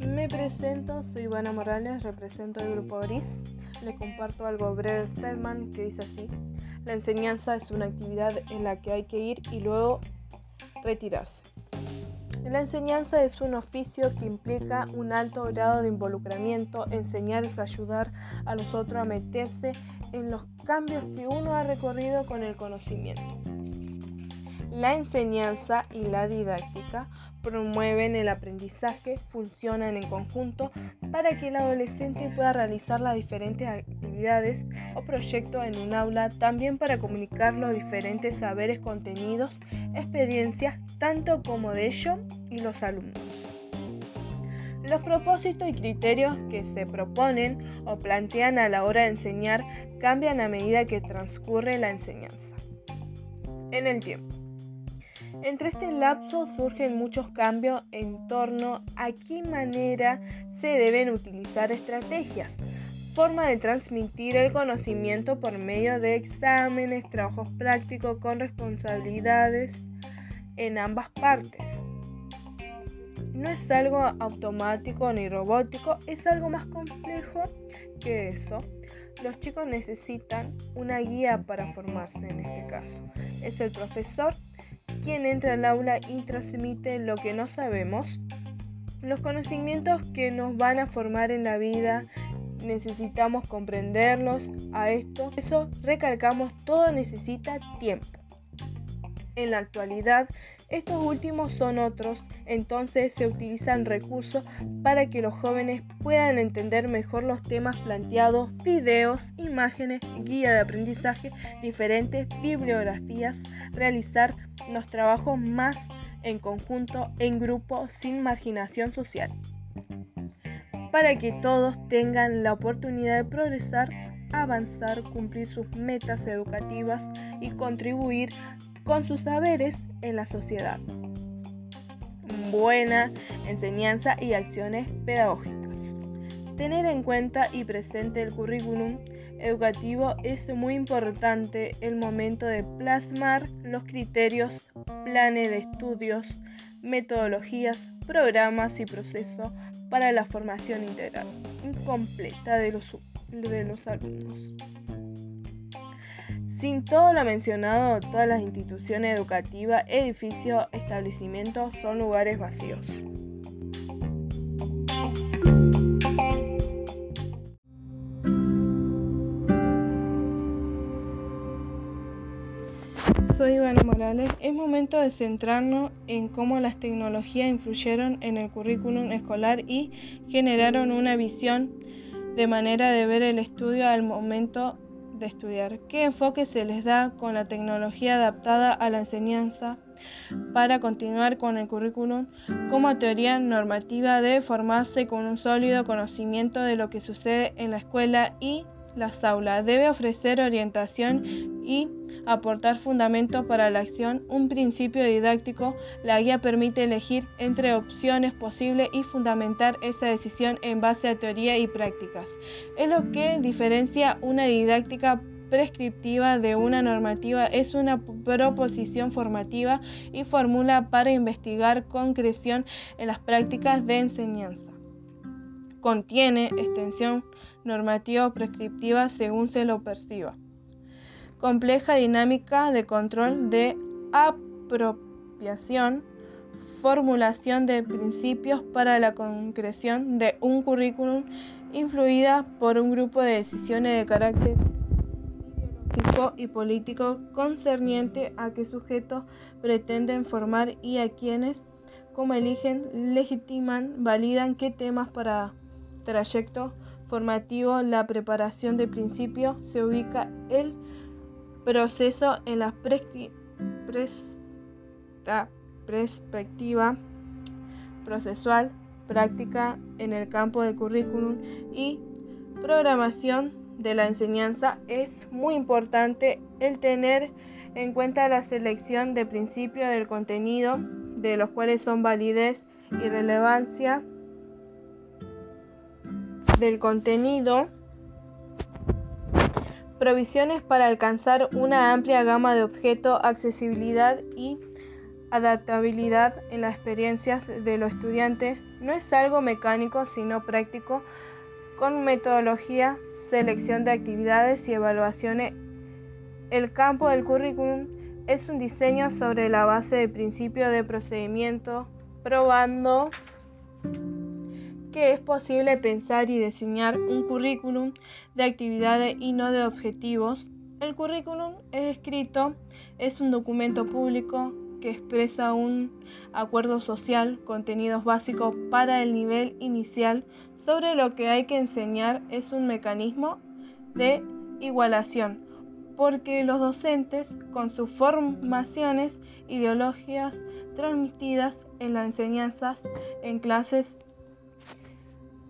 Me presento, soy Ivana Morales, represento el grupo Gris. Le comparto algo breve de Feldman que dice así. La enseñanza es una actividad en la que hay que ir y luego retirarse. La enseñanza es un oficio que implica un alto grado de involucramiento. Enseñar es ayudar a los otros a meterse en los cambios que uno ha recorrido con el conocimiento. La enseñanza y la didáctica promueven el aprendizaje, funcionan en conjunto para que el adolescente pueda realizar las diferentes actividades o proyectos en un aula, también para comunicar los diferentes saberes contenidos, experiencias, tanto como de ellos y los alumnos. Los propósitos y criterios que se proponen o plantean a la hora de enseñar cambian a medida que transcurre la enseñanza. En el tiempo. Entre este lapso surgen muchos cambios en torno a qué manera se deben utilizar estrategias, forma de transmitir el conocimiento por medio de exámenes, trabajos prácticos con responsabilidades en ambas partes. No es algo automático ni robótico, es algo más complejo que eso. Los chicos necesitan una guía para formarse en este caso. Es el profesor quien entra al aula y transmite lo que no sabemos. Los conocimientos que nos van a formar en la vida necesitamos comprenderlos a esto. Eso recalcamos, todo necesita tiempo. En la actualidad, estos últimos son otros, entonces se utilizan recursos para que los jóvenes puedan entender mejor los temas planteados, videos, imágenes, guía de aprendizaje, diferentes bibliografías, realizar los trabajos más en conjunto, en grupo, sin marginación social, para que todos tengan la oportunidad de progresar, avanzar, cumplir sus metas educativas y contribuir con sus saberes en la sociedad. Buena enseñanza y acciones pedagógicas. Tener en cuenta y presente el currículum educativo es muy importante el momento de plasmar los criterios, planes de estudios, metodologías, programas y procesos para la formación integral completa de los, de los alumnos. Sin todo lo mencionado, todas las instituciones educativas, edificios, establecimientos son lugares vacíos. Soy Ivana Morales. Es momento de centrarnos en cómo las tecnologías influyeron en el currículum escolar y generaron una visión de manera de ver el estudio al momento de estudiar. ¿Qué enfoque se les da con la tecnología adaptada a la enseñanza para continuar con el currículum? Como teoría normativa debe formarse con un sólido conocimiento de lo que sucede en la escuela y las aulas. Debe ofrecer orientación y aportar fundamentos para la acción, un principio didáctico. La guía permite elegir entre opciones posibles y fundamentar esa decisión en base a teoría y prácticas. Es lo que diferencia una didáctica prescriptiva de una normativa es una proposición formativa y fórmula para investigar concreción en las prácticas de enseñanza. Contiene extensión normativa o prescriptiva según se lo perciba. Compleja dinámica de control de apropiación, formulación de principios para la concreción de un currículum influida por un grupo de decisiones de carácter ideológico y político concerniente a qué sujetos pretenden formar y a quienes, como eligen, legitiman, validan qué temas para trayecto formativo, la preparación de principios, se ubica el proceso en la perspectiva procesual, práctica en el campo del currículum y programación de la enseñanza. Es muy importante el tener en cuenta la selección de principios del contenido, de los cuales son validez y relevancia del contenido provisiones para alcanzar una amplia gama de objetos, accesibilidad y adaptabilidad en las experiencias de los estudiantes no es algo mecánico sino práctico con metodología, selección de actividades y evaluaciones. El campo del currículum es un diseño sobre la base de principio de procedimiento, probando que es posible pensar y diseñar un currículum de actividades y no de objetivos. El currículum es escrito, es un documento público que expresa un acuerdo social, contenidos básicos para el nivel inicial sobre lo que hay que enseñar es un mecanismo de igualación, porque los docentes, con sus formaciones, ideologías transmitidas en las enseñanzas en clases,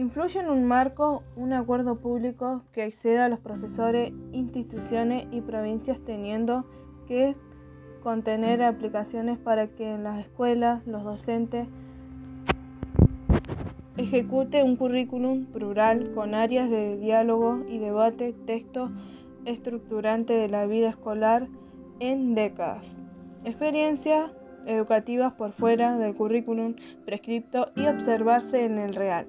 influyen en un marco, un acuerdo público que exceda a los profesores, instituciones y provincias teniendo que contener aplicaciones para que en las escuelas los docentes Ejecute un currículum plural con áreas de diálogo y debate, texto estructurante de la vida escolar en décadas. Experiencias educativas por fuera del currículum prescripto y observarse en el real.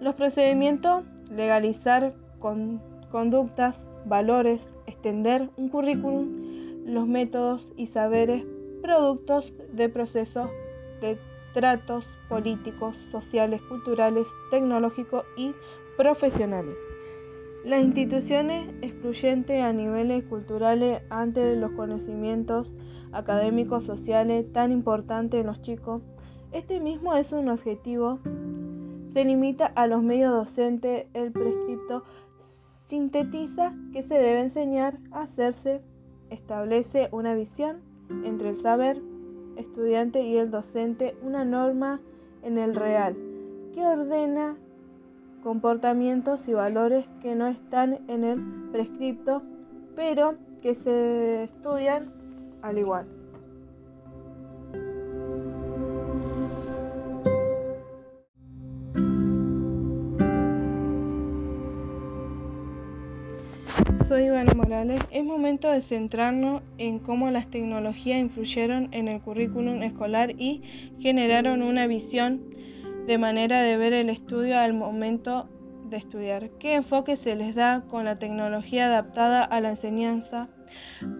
Los procedimientos, legalizar conductas, valores, extender un currículum, los métodos y saberes productos de procesos de tratos políticos, sociales, culturales, tecnológicos y profesionales. Las instituciones excluyentes a niveles culturales ante los conocimientos académicos sociales tan importantes en los chicos, este mismo es un objetivo. Se limita a los medios docentes, el prescripto sintetiza que se debe enseñar a hacerse, establece una visión entre el saber, estudiante y el docente una norma en el real que ordena comportamientos y valores que no están en el prescripto, pero que se estudian al igual. Soy Ivana Morales. Es momento de centrarnos en cómo las tecnologías influyeron en el currículum escolar y generaron una visión de manera de ver el estudio al momento de estudiar. ¿Qué enfoque se les da con la tecnología adaptada a la enseñanza?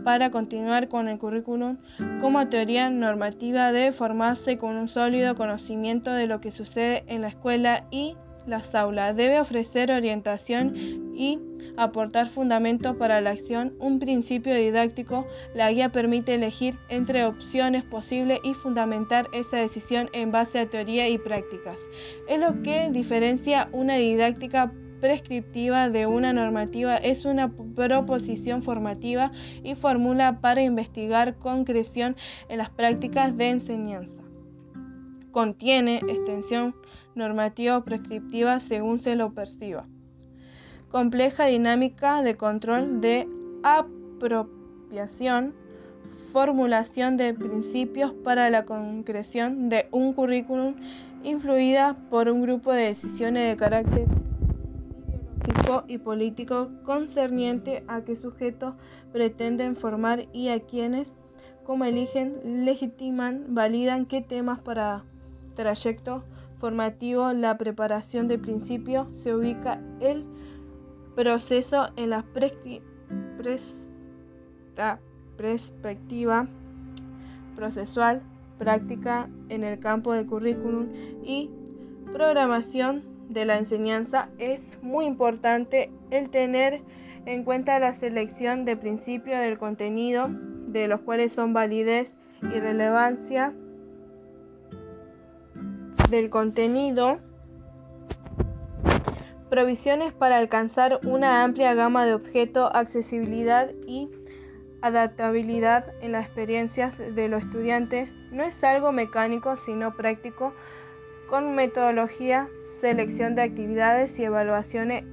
Para continuar con el currículum, como teoría normativa debe formarse con un sólido conocimiento de lo que sucede en la escuela y las aulas. Debe ofrecer orientación y aportar fundamentos para la acción, un principio didáctico. La guía permite elegir entre opciones posibles y fundamentar esa decisión en base a teoría y prácticas. Es lo que diferencia una didáctica prescriptiva de una normativa es una proposición formativa y fórmula para investigar concreción en las prácticas de enseñanza. Contiene extensión normativa o prescriptiva según se lo perciba. Compleja dinámica de control de apropiación, formulación de principios para la concreción de un currículum influida por un grupo de decisiones de carácter ideológico y político concerniente a qué sujetos pretenden formar y a quienes, como eligen, legitiman, validan qué temas para trayecto formativo, la preparación de principios, se ubica el proceso en la perspectiva procesual, práctica en el campo del currículum y programación de la enseñanza. Es muy importante el tener en cuenta la selección de principios del contenido, de los cuales son validez y relevancia del contenido provisiones para alcanzar una amplia gama de objetos, accesibilidad y adaptabilidad en las experiencias de los estudiantes no es algo mecánico sino práctico con metodología, selección de actividades y evaluaciones.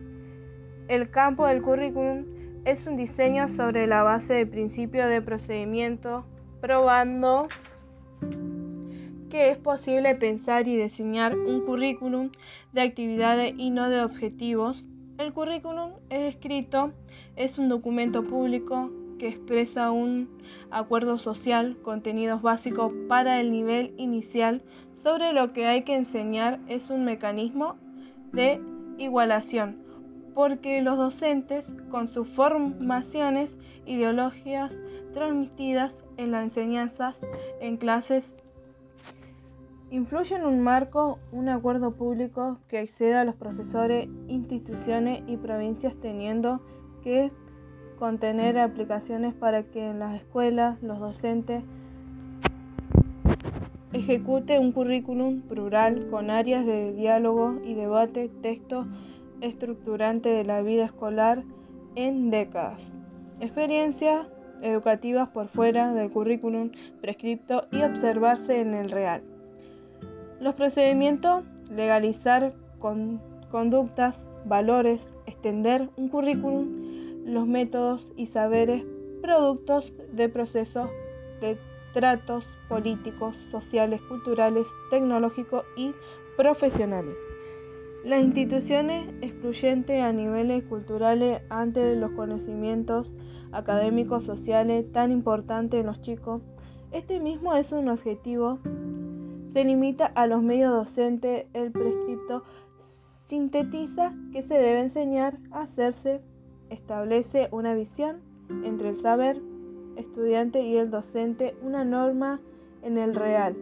El campo del currículum es un diseño sobre la base de principio de procedimiento, probando que es posible pensar y diseñar un currículum de actividades y no de objetivos. El currículum es escrito, es un documento público que expresa un acuerdo social, contenidos básicos para el nivel inicial sobre lo que hay que enseñar es un mecanismo de igualación, porque los docentes, con sus formaciones, ideologías transmitidas en las enseñanzas en clases, influyen en un marco, un acuerdo público que exceda a los profesores, instituciones y provincias teniendo que contener aplicaciones para que en las escuelas los docentes ejecute un currículum plural con áreas de diálogo y debate, texto estructurante de la vida escolar en décadas, experiencias educativas por fuera del currículum prescripto y observarse en el real. Los procedimientos, legalizar conductas, valores, extender un currículum, los métodos y saberes productos de procesos de tratos políticos, sociales, culturales, tecnológicos y profesionales. Las instituciones excluyentes a niveles culturales ante los conocimientos académicos sociales tan importantes en los chicos, este mismo es un objetivo. Se limita a los medios docentes, el prescripto sintetiza que se debe enseñar a hacerse, establece una visión entre el saber estudiante y el docente una norma en el real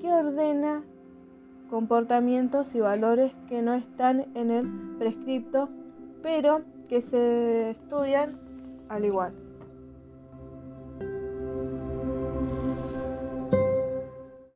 que ordena comportamientos y valores que no están en el prescripto, pero que se estudian al igual.